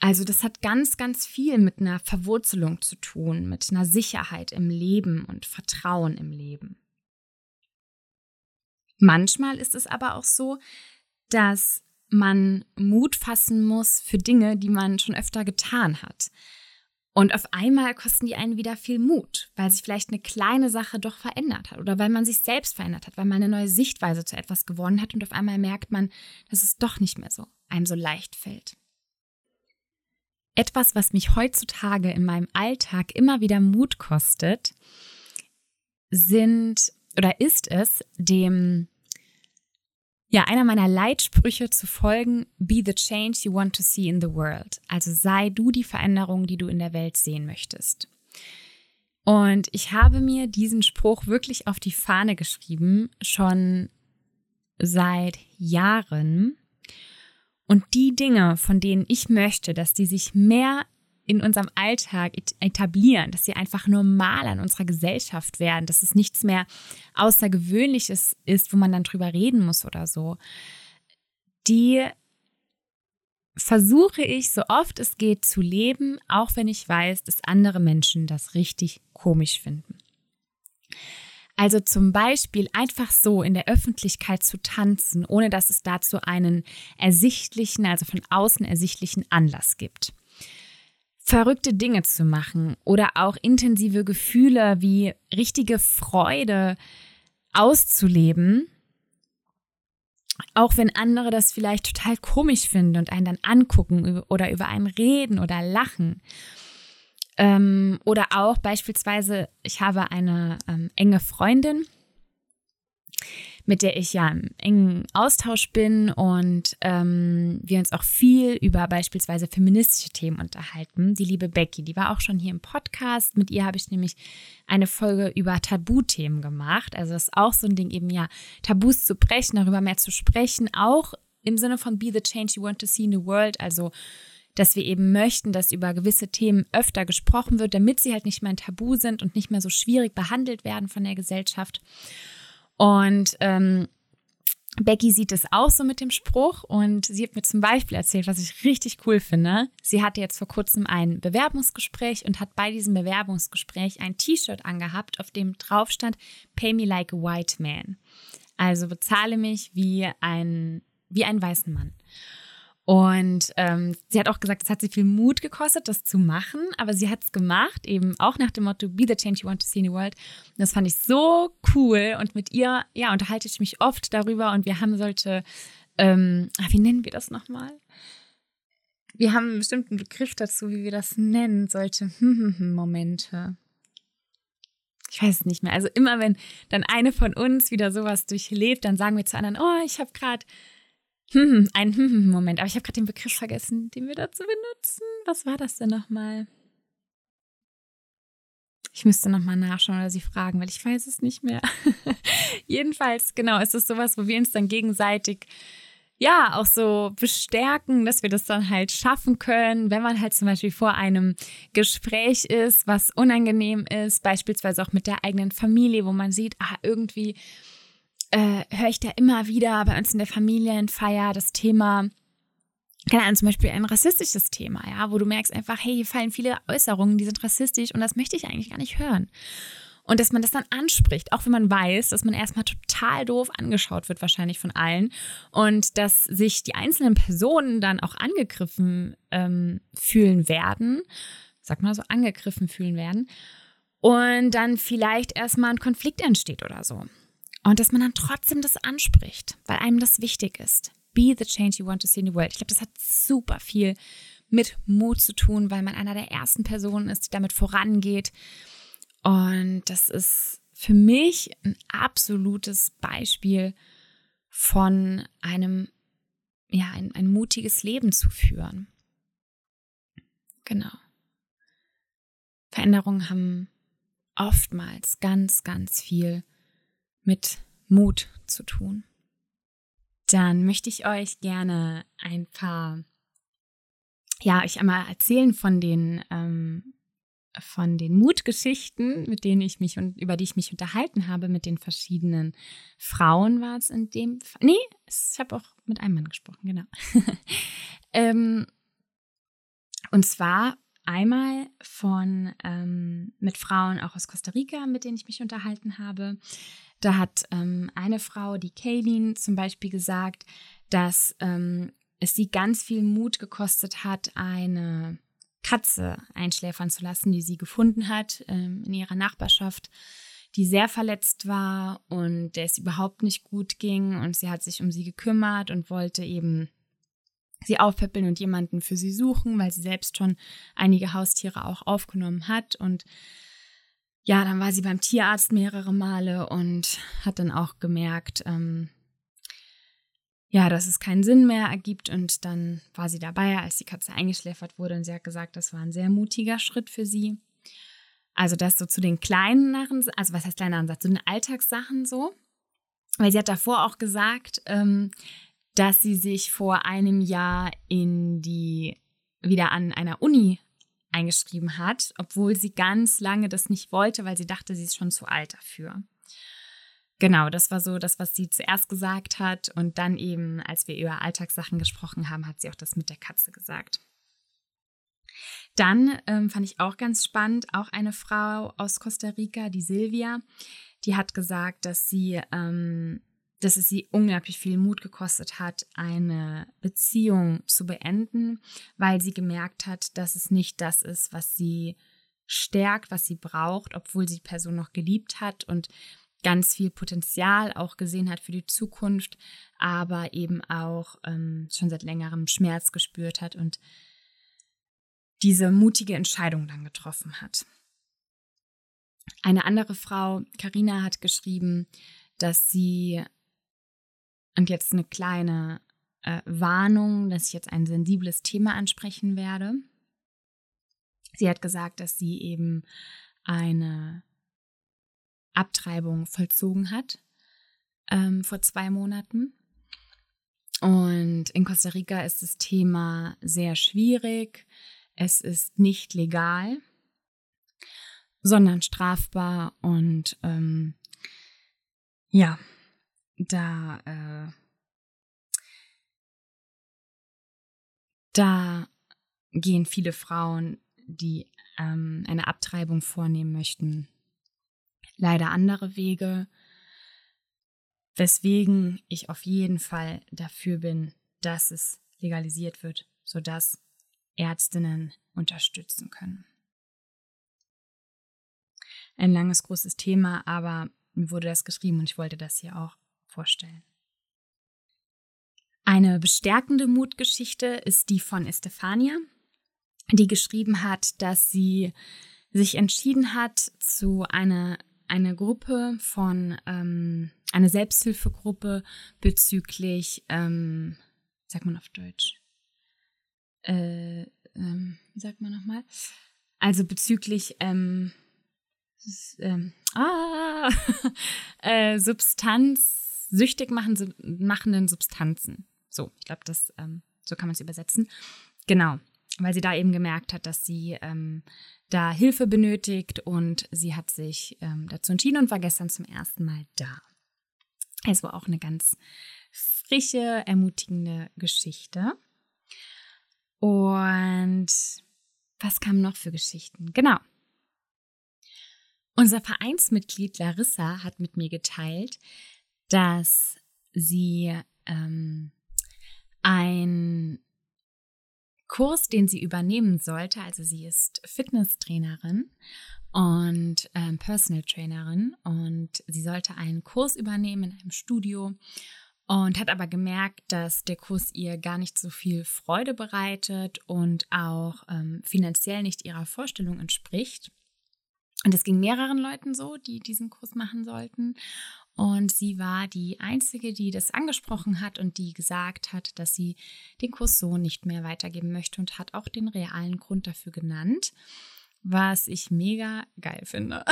also das hat ganz, ganz viel mit einer Verwurzelung zu tun, mit einer Sicherheit im Leben und Vertrauen im Leben. Manchmal ist es aber auch so, dass man Mut fassen muss für Dinge, die man schon öfter getan hat. Und auf einmal kosten die einen wieder viel Mut, weil sich vielleicht eine kleine Sache doch verändert hat oder weil man sich selbst verändert hat, weil man eine neue Sichtweise zu etwas gewonnen hat und auf einmal merkt man, dass es doch nicht mehr so einem so leicht fällt. Etwas, was mich heutzutage in meinem Alltag immer wieder Mut kostet, sind oder ist es, dem ja, einer meiner Leitsprüche zu folgen, be the change you want to see in the world. Also sei du die Veränderung, die du in der Welt sehen möchtest. Und ich habe mir diesen Spruch wirklich auf die Fahne geschrieben, schon seit Jahren. Und die Dinge, von denen ich möchte, dass die sich mehr in unserem Alltag etablieren, dass sie einfach normal an unserer Gesellschaft werden, dass es nichts mehr Außergewöhnliches ist, wo man dann drüber reden muss oder so, die versuche ich so oft es geht zu leben, auch wenn ich weiß, dass andere Menschen das richtig komisch finden. Also zum Beispiel einfach so in der Öffentlichkeit zu tanzen, ohne dass es dazu einen ersichtlichen, also von außen ersichtlichen Anlass gibt verrückte Dinge zu machen oder auch intensive Gefühle wie richtige Freude auszuleben, auch wenn andere das vielleicht total komisch finden und einen dann angucken oder über einen reden oder lachen. Ähm, oder auch beispielsweise, ich habe eine ähm, enge Freundin, mit der ich ja im engen Austausch bin und ähm, wir uns auch viel über beispielsweise feministische Themen unterhalten. Die liebe Becky, die war auch schon hier im Podcast. Mit ihr habe ich nämlich eine Folge über Tabuthemen gemacht. Also das ist auch so ein Ding, eben ja, Tabus zu brechen, darüber mehr zu sprechen, auch im Sinne von Be the Change You Want to See in the World. Also dass wir eben möchten, dass über gewisse Themen öfter gesprochen wird, damit sie halt nicht mehr ein Tabu sind und nicht mehr so schwierig behandelt werden von der Gesellschaft. Und ähm, Becky sieht es auch so mit dem Spruch und sie hat mir zum Beispiel erzählt, was ich richtig cool finde. Sie hatte jetzt vor kurzem ein Bewerbungsgespräch und hat bei diesem Bewerbungsgespräch ein T-Shirt angehabt, auf dem drauf stand Pay me like a white man. Also bezahle mich wie ein, wie ein weißen Mann. Und ähm, sie hat auch gesagt, es hat sie viel Mut gekostet, das zu machen, aber sie hat es gemacht, eben auch nach dem Motto Be the change you want to see in the world. Und das fand ich so cool und mit ihr, ja, unterhalte ich mich oft darüber und wir haben solche, ähm, ah, wie nennen wir das nochmal? Wir haben einen bestimmten Begriff dazu, wie wir das nennen, solche *laughs* Momente. Ich weiß es nicht mehr. Also immer wenn dann eine von uns wieder sowas durchlebt, dann sagen wir zu anderen, oh, ich habe gerade hm, ein hm, Moment, aber ich habe gerade den Begriff vergessen, den wir dazu benutzen. Was war das denn nochmal? Ich müsste nochmal nachschauen oder sie fragen, weil ich weiß es nicht mehr. *laughs* Jedenfalls, genau, ist es sowas, wo wir uns dann gegenseitig ja auch so bestärken, dass wir das dann halt schaffen können, wenn man halt zum Beispiel vor einem Gespräch ist, was unangenehm ist, beispielsweise auch mit der eigenen Familie, wo man sieht, ah, irgendwie äh, höre ich da immer wieder bei uns in der Familienfeier das Thema, keine Ahnung, zum Beispiel ein rassistisches Thema, ja, wo du merkst einfach, hey, hier fallen viele Äußerungen, die sind rassistisch und das möchte ich eigentlich gar nicht hören. Und dass man das dann anspricht, auch wenn man weiß, dass man erstmal total doof angeschaut wird, wahrscheinlich von allen. Und dass sich die einzelnen Personen dann auch angegriffen ähm, fühlen werden, sag mal so, angegriffen fühlen werden. Und dann vielleicht erstmal ein Konflikt entsteht oder so. Und dass man dann trotzdem das anspricht, weil einem das wichtig ist. Be the change you want to see in the world. Ich glaube, das hat super viel mit Mut zu tun, weil man einer der ersten Personen ist, die damit vorangeht. Und das ist für mich ein absolutes Beispiel von einem, ja, ein, ein mutiges Leben zu führen. Genau. Veränderungen haben oftmals ganz, ganz viel mit Mut zu tun. Dann möchte ich euch gerne ein paar, ja, euch einmal erzählen von den, ähm, von den Mutgeschichten, mit denen ich mich und über die ich mich unterhalten habe, mit den verschiedenen Frauen war es in dem Fall. Nee, ich habe auch mit einem Mann gesprochen, genau. *laughs* ähm, und zwar einmal von ähm, mit Frauen auch aus Costa Rica, mit denen ich mich unterhalten habe. Da hat ähm, eine Frau, die Kaylin zum Beispiel, gesagt, dass ähm, es sie ganz viel Mut gekostet hat, eine Katze einschläfern zu lassen, die sie gefunden hat ähm, in ihrer Nachbarschaft, die sehr verletzt war und der es überhaupt nicht gut ging. Und sie hat sich um sie gekümmert und wollte eben sie aufpäppeln und jemanden für sie suchen, weil sie selbst schon einige Haustiere auch aufgenommen hat. Und ja, dann war sie beim Tierarzt mehrere Male und hat dann auch gemerkt, ähm, ja, dass es keinen Sinn mehr ergibt. Und dann war sie dabei, als die Katze eingeschläfert wurde. Und sie hat gesagt, das war ein sehr mutiger Schritt für sie. Also das so zu den kleinen also was heißt kleiner Ansatz, zu den Alltagssachen so. Weil sie hat davor auch gesagt, ähm, dass sie sich vor einem Jahr in die wieder an einer Uni eingeschrieben hat, obwohl sie ganz lange das nicht wollte, weil sie dachte, sie ist schon zu alt dafür. Genau, das war so das, was sie zuerst gesagt hat. Und dann eben, als wir über Alltagssachen gesprochen haben, hat sie auch das mit der Katze gesagt. Dann ähm, fand ich auch ganz spannend, auch eine Frau aus Costa Rica, die Silvia, die hat gesagt, dass sie ähm, dass es sie unglaublich viel Mut gekostet hat, eine Beziehung zu beenden, weil sie gemerkt hat, dass es nicht das ist, was sie stärkt, was sie braucht, obwohl sie die Person noch geliebt hat und ganz viel Potenzial auch gesehen hat für die Zukunft, aber eben auch ähm, schon seit längerem Schmerz gespürt hat und diese mutige Entscheidung dann getroffen hat. Eine andere Frau, Karina, hat geschrieben, dass sie, und jetzt eine kleine äh, Warnung, dass ich jetzt ein sensibles Thema ansprechen werde. Sie hat gesagt, dass sie eben eine Abtreibung vollzogen hat ähm, vor zwei Monaten. Und in Costa Rica ist das Thema sehr schwierig. Es ist nicht legal, sondern strafbar. Und ähm, ja, da, äh, da gehen viele Frauen, die ähm, eine Abtreibung vornehmen möchten, leider andere Wege, weswegen ich auf jeden Fall dafür bin, dass es legalisiert wird, sodass Ärztinnen unterstützen können. Ein langes, großes Thema, aber mir wurde das geschrieben und ich wollte das hier auch vorstellen. Eine bestärkende Mutgeschichte ist die von Estefania, die geschrieben hat, dass sie sich entschieden hat, zu einer eine Gruppe von, ähm, eine Selbsthilfegruppe bezüglich, ähm, sagt man auf Deutsch, äh, ähm, sagt man nochmal? Also bezüglich, ähm, ähm, ah, *laughs* äh, Substanz, süchtig machen, machenden Substanzen. So, ich glaube, das, ähm, so kann man es übersetzen. Genau, weil sie da eben gemerkt hat, dass sie ähm, da Hilfe benötigt und sie hat sich ähm, dazu entschieden und war gestern zum ersten Mal da. Es war auch eine ganz frische, ermutigende Geschichte. Und was kamen noch für Geschichten? Genau. Unser Vereinsmitglied Larissa hat mit mir geteilt, dass sie ähm, ein Kurs, den sie übernehmen sollte. Also sie ist Fitnesstrainerin und ähm, Personal Trainerin und sie sollte einen Kurs übernehmen in einem Studio und hat aber gemerkt, dass der Kurs ihr gar nicht so viel Freude bereitet und auch ähm, finanziell nicht ihrer Vorstellung entspricht. Und es ging mehreren Leuten so, die diesen Kurs machen sollten. Und sie war die Einzige, die das angesprochen hat und die gesagt hat, dass sie den Kurs so nicht mehr weitergeben möchte und hat auch den realen Grund dafür genannt, was ich mega geil finde.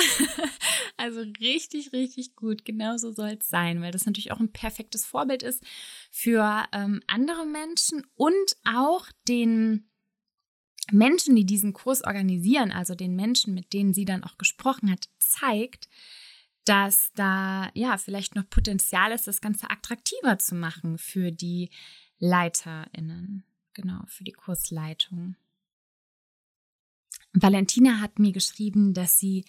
*laughs* also richtig, richtig gut. Genau so soll es sein, weil das natürlich auch ein perfektes Vorbild ist für ähm, andere Menschen und auch den Menschen, die diesen Kurs organisieren, also den Menschen, mit denen sie dann auch gesprochen hat, zeigt, dass da ja vielleicht noch Potenzial ist, das Ganze attraktiver zu machen für die LeiterInnen, genau, für die Kursleitung. Valentina hat mir geschrieben, dass sie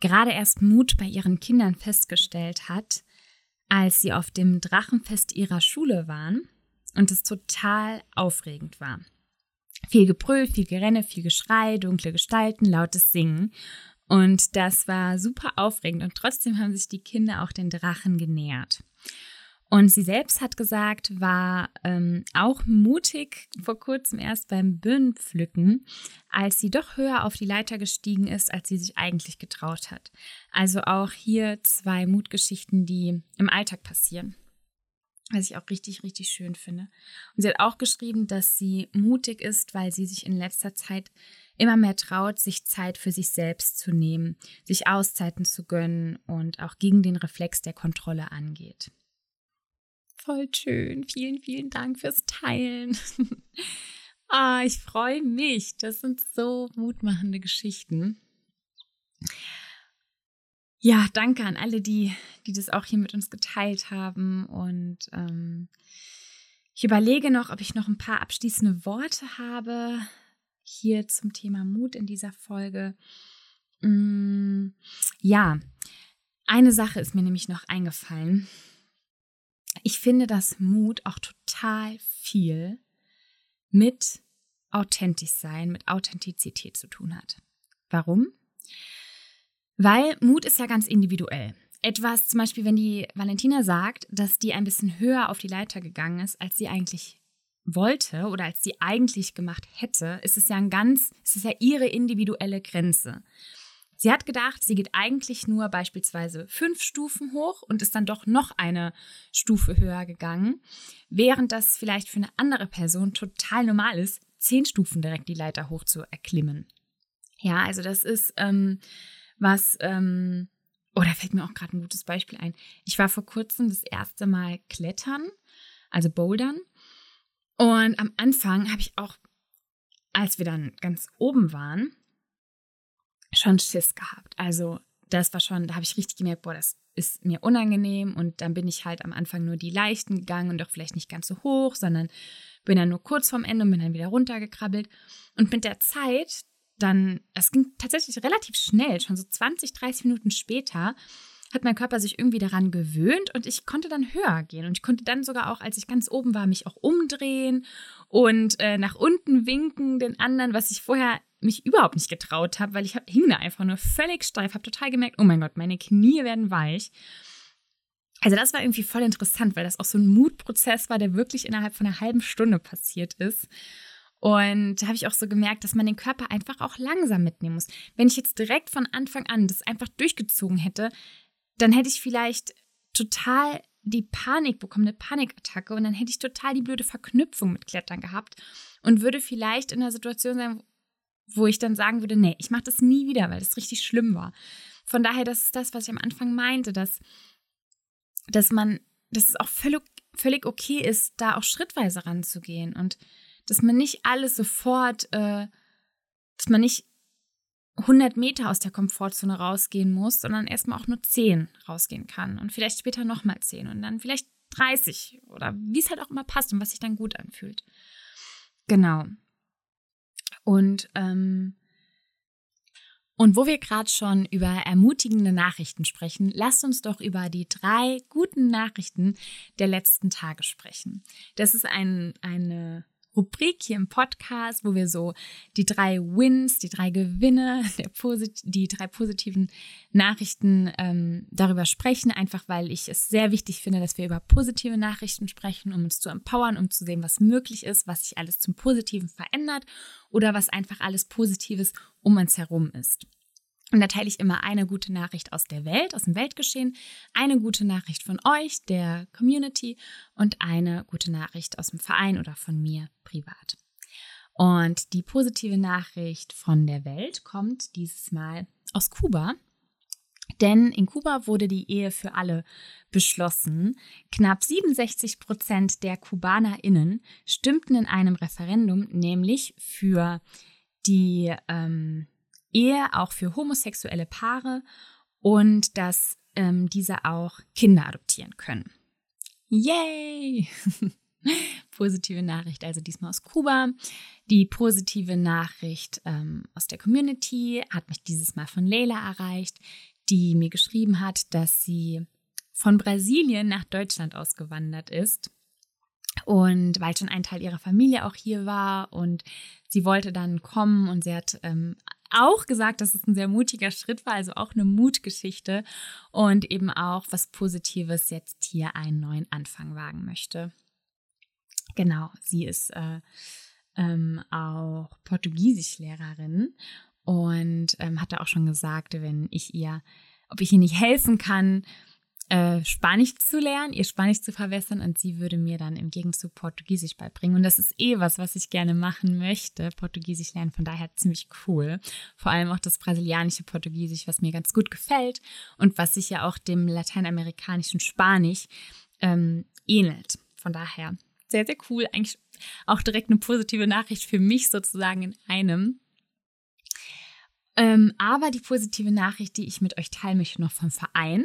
gerade erst Mut bei ihren Kindern festgestellt hat, als sie auf dem Drachenfest ihrer Schule waren und es total aufregend war. Viel Gebrüll, viel Gerenne, viel Geschrei, dunkle Gestalten, lautes Singen. Und das war super aufregend und trotzdem haben sich die Kinder auch den Drachen genähert. Und sie selbst hat gesagt, war ähm, auch mutig vor kurzem erst beim Birnenpflücken, als sie doch höher auf die Leiter gestiegen ist, als sie sich eigentlich getraut hat. Also auch hier zwei Mutgeschichten, die im Alltag passieren. Was ich auch richtig, richtig schön finde. Und sie hat auch geschrieben, dass sie mutig ist, weil sie sich in letzter Zeit immer mehr traut, sich Zeit für sich selbst zu nehmen, sich Auszeiten zu gönnen und auch gegen den Reflex der Kontrolle angeht. Voll schön. Vielen, vielen Dank fürs Teilen. *laughs* ah, ich freue mich. Das sind so mutmachende Geschichten. Ja, danke an alle, die, die das auch hier mit uns geteilt haben. Und ähm, ich überlege noch, ob ich noch ein paar abschließende Worte habe hier zum Thema Mut in dieser Folge. Mm, ja, eine Sache ist mir nämlich noch eingefallen. Ich finde, dass Mut auch total viel mit authentisch sein, mit Authentizität zu tun hat. Warum? Weil Mut ist ja ganz individuell. etwas, zum Beispiel, wenn die Valentina sagt, dass die ein bisschen höher auf die Leiter gegangen ist, als sie eigentlich wollte oder als sie eigentlich gemacht hätte, ist es ja ein ganz, es ja ihre individuelle Grenze. Sie hat gedacht, sie geht eigentlich nur beispielsweise fünf Stufen hoch und ist dann doch noch eine Stufe höher gegangen, während das vielleicht für eine andere Person total normal ist, zehn Stufen direkt die Leiter hoch zu erklimmen. Ja, also das ist ähm, was, ähm, oh, fällt mir auch gerade ein gutes Beispiel ein. Ich war vor kurzem das erste Mal klettern, also bouldern. Und am Anfang habe ich auch, als wir dann ganz oben waren, schon Schiss gehabt. Also das war schon, da habe ich richtig gemerkt, boah, das ist mir unangenehm. Und dann bin ich halt am Anfang nur die leichten gegangen und auch vielleicht nicht ganz so hoch, sondern bin dann nur kurz vorm Ende und bin dann wieder runtergekrabbelt. Und mit der Zeit, dann, es ging tatsächlich relativ schnell, schon so 20, 30 Minuten später, hat mein Körper sich irgendwie daran gewöhnt und ich konnte dann höher gehen. Und ich konnte dann sogar auch, als ich ganz oben war, mich auch umdrehen und äh, nach unten winken den anderen, was ich vorher mich überhaupt nicht getraut habe, weil ich hab, hing da einfach nur völlig steif, habe total gemerkt, oh mein Gott, meine Knie werden weich. Also das war irgendwie voll interessant, weil das auch so ein Mutprozess war, der wirklich innerhalb von einer halben Stunde passiert ist. Und da habe ich auch so gemerkt, dass man den Körper einfach auch langsam mitnehmen muss. Wenn ich jetzt direkt von Anfang an das einfach durchgezogen hätte, dann hätte ich vielleicht total die Panik bekommen, eine Panikattacke und dann hätte ich total die blöde Verknüpfung mit Klettern gehabt und würde vielleicht in einer Situation sein, wo ich dann sagen würde, nee, ich mache das nie wieder, weil das richtig schlimm war. Von daher, das ist das, was ich am Anfang meinte, dass, dass man, dass es auch völlig, völlig okay ist, da auch schrittweise ranzugehen und dass man nicht alles sofort, äh, dass man nicht 100 Meter aus der Komfortzone rausgehen muss, sondern erstmal auch nur 10 rausgehen kann und vielleicht später nochmal 10 und dann vielleicht 30 oder wie es halt auch immer passt und was sich dann gut anfühlt. Genau. Und, ähm, und wo wir gerade schon über ermutigende Nachrichten sprechen, lasst uns doch über die drei guten Nachrichten der letzten Tage sprechen. Das ist ein, eine Rubrik hier im Podcast, wo wir so die drei Wins, die drei Gewinne, die drei positiven Nachrichten ähm, darüber sprechen, einfach weil ich es sehr wichtig finde, dass wir über positive Nachrichten sprechen, um uns zu empowern, um zu sehen, was möglich ist, was sich alles zum Positiven verändert oder was einfach alles Positives um uns herum ist. Und da teile ich immer eine gute Nachricht aus der Welt, aus dem Weltgeschehen, eine gute Nachricht von euch, der Community und eine gute Nachricht aus dem Verein oder von mir privat. Und die positive Nachricht von der Welt kommt dieses Mal aus Kuba. Denn in Kuba wurde die Ehe für alle beschlossen. Knapp 67 Prozent der KubanerInnen stimmten in einem Referendum nämlich für die ähm, Ehe auch für homosexuelle Paare und dass ähm, diese auch Kinder adoptieren können. Yay! *laughs* positive Nachricht, also diesmal aus Kuba. Die positive Nachricht ähm, aus der Community hat mich dieses Mal von Leila erreicht, die mir geschrieben hat, dass sie von Brasilien nach Deutschland ausgewandert ist. Und weil schon ein Teil ihrer Familie auch hier war und sie wollte dann kommen und sie hat ähm, auch gesagt, dass es ein sehr mutiger Schritt war, also auch eine Mutgeschichte und eben auch was Positives jetzt hier einen neuen Anfang wagen möchte. Genau, sie ist äh, ähm, auch Portugiesischlehrerin und ähm, hatte auch schon gesagt, wenn ich ihr, ob ich ihr nicht helfen kann, äh, Spanisch zu lernen, ihr Spanisch zu verbessern und sie würde mir dann im Gegenzug Portugiesisch beibringen. Und das ist eh was, was ich gerne machen möchte, Portugiesisch lernen. Von daher ziemlich cool. Vor allem auch das brasilianische Portugiesisch, was mir ganz gut gefällt und was sich ja auch dem lateinamerikanischen Spanisch ähm, ähnelt. Von daher sehr, sehr cool. Eigentlich auch direkt eine positive Nachricht für mich sozusagen in einem. Ähm, aber die positive Nachricht, die ich mit euch teilen möchte, noch vom Verein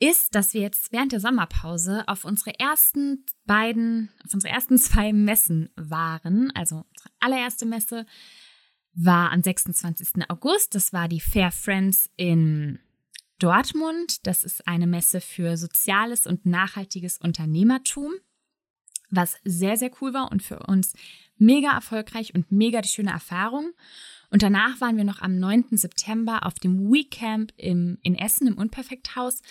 ist, dass wir jetzt während der Sommerpause auf unsere ersten beiden, auf unsere ersten *laughs* zwei Messen waren. Also unsere allererste Messe war am 26. August. Das war die Fair Friends in Dortmund. Das ist eine Messe für soziales und nachhaltiges Unternehmertum, was sehr, sehr cool war und für uns mega erfolgreich und mega die schöne Erfahrung. Und danach waren wir noch am 9. September auf dem Weecamp im, in Essen im Unperfekthaus,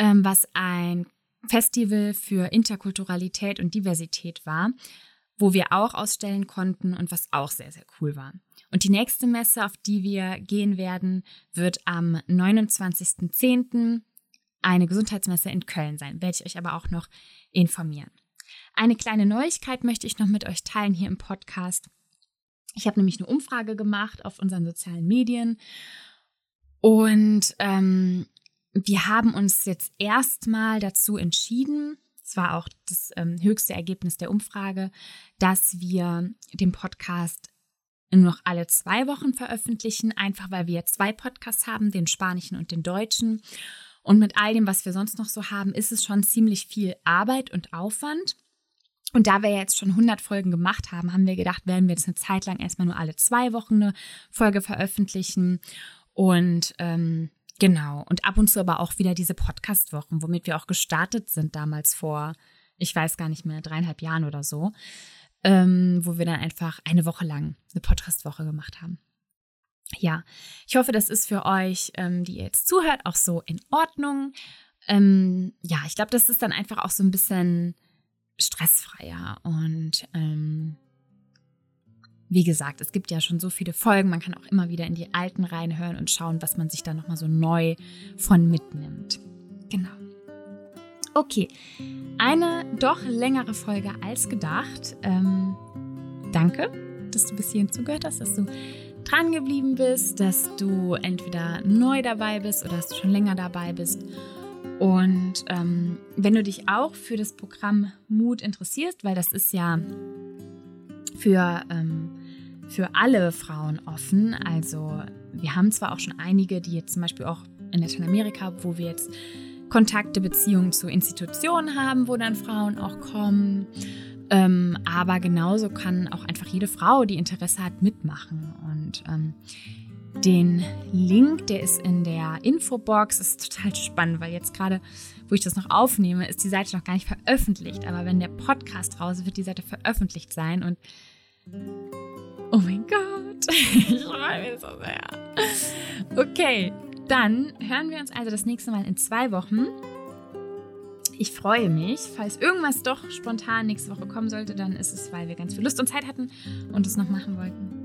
ähm, was ein Festival für Interkulturalität und Diversität war, wo wir auch ausstellen konnten und was auch sehr, sehr cool war. Und die nächste Messe, auf die wir gehen werden, wird am 29.10. eine Gesundheitsmesse in Köln sein. Werde ich euch aber auch noch informieren. Eine kleine Neuigkeit möchte ich noch mit euch teilen hier im Podcast. Ich habe nämlich eine Umfrage gemacht auf unseren sozialen Medien und ähm, wir haben uns jetzt erstmal dazu entschieden, es war auch das ähm, höchste Ergebnis der Umfrage, dass wir den Podcast nur noch alle zwei Wochen veröffentlichen, einfach weil wir zwei Podcasts haben, den spanischen und den deutschen. Und mit all dem, was wir sonst noch so haben, ist es schon ziemlich viel Arbeit und Aufwand. Und da wir jetzt schon 100 Folgen gemacht haben, haben wir gedacht, werden wir jetzt eine Zeit lang erstmal nur alle zwei Wochen eine Folge veröffentlichen. Und ähm, genau, und ab und zu aber auch wieder diese Podcast-Wochen, womit wir auch gestartet sind damals vor, ich weiß gar nicht mehr, dreieinhalb Jahren oder so, ähm, wo wir dann einfach eine Woche lang eine Podcast-Woche gemacht haben. Ja, ich hoffe, das ist für euch, ähm, die ihr jetzt zuhört, auch so in Ordnung. Ähm, ja, ich glaube, das ist dann einfach auch so ein bisschen stressfreier und ähm, wie gesagt, es gibt ja schon so viele Folgen, man kann auch immer wieder in die alten reinhören und schauen, was man sich da nochmal so neu von mitnimmt. Genau. Okay, eine doch längere Folge als gedacht. Ähm, danke, dass du bis hierhin zugehört hast, dass du dran geblieben bist, dass du entweder neu dabei bist oder dass du schon länger dabei bist. Und ähm, wenn du dich auch für das Programm Mut interessierst, weil das ist ja für, ähm, für alle Frauen offen. Also wir haben zwar auch schon einige, die jetzt zum Beispiel auch in Lateinamerika, wo wir jetzt Kontakte, Beziehungen zu Institutionen haben, wo dann Frauen auch kommen. Ähm, aber genauso kann auch einfach jede Frau, die Interesse hat, mitmachen. Und ähm, den Link, der ist in der Infobox, das ist total spannend, weil jetzt gerade, wo ich das noch aufnehme, ist die Seite noch gar nicht veröffentlicht. Aber wenn der Podcast raus ist, wird die Seite veröffentlicht sein. Und ich freue mich so sehr. Okay, dann hören wir uns also das nächste Mal in zwei Wochen. Ich freue mich. Falls irgendwas doch spontan nächste Woche kommen sollte, dann ist es, weil wir ganz viel Lust und Zeit hatten und es noch machen wollten.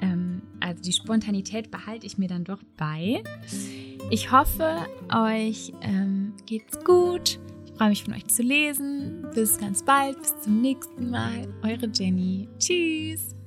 Ähm, also die Spontanität behalte ich mir dann doch bei. Ich hoffe, euch ähm, geht's gut. Ich freue mich von euch zu lesen. Bis ganz bald. Bis zum nächsten Mal. Eure Jenny. Tschüss.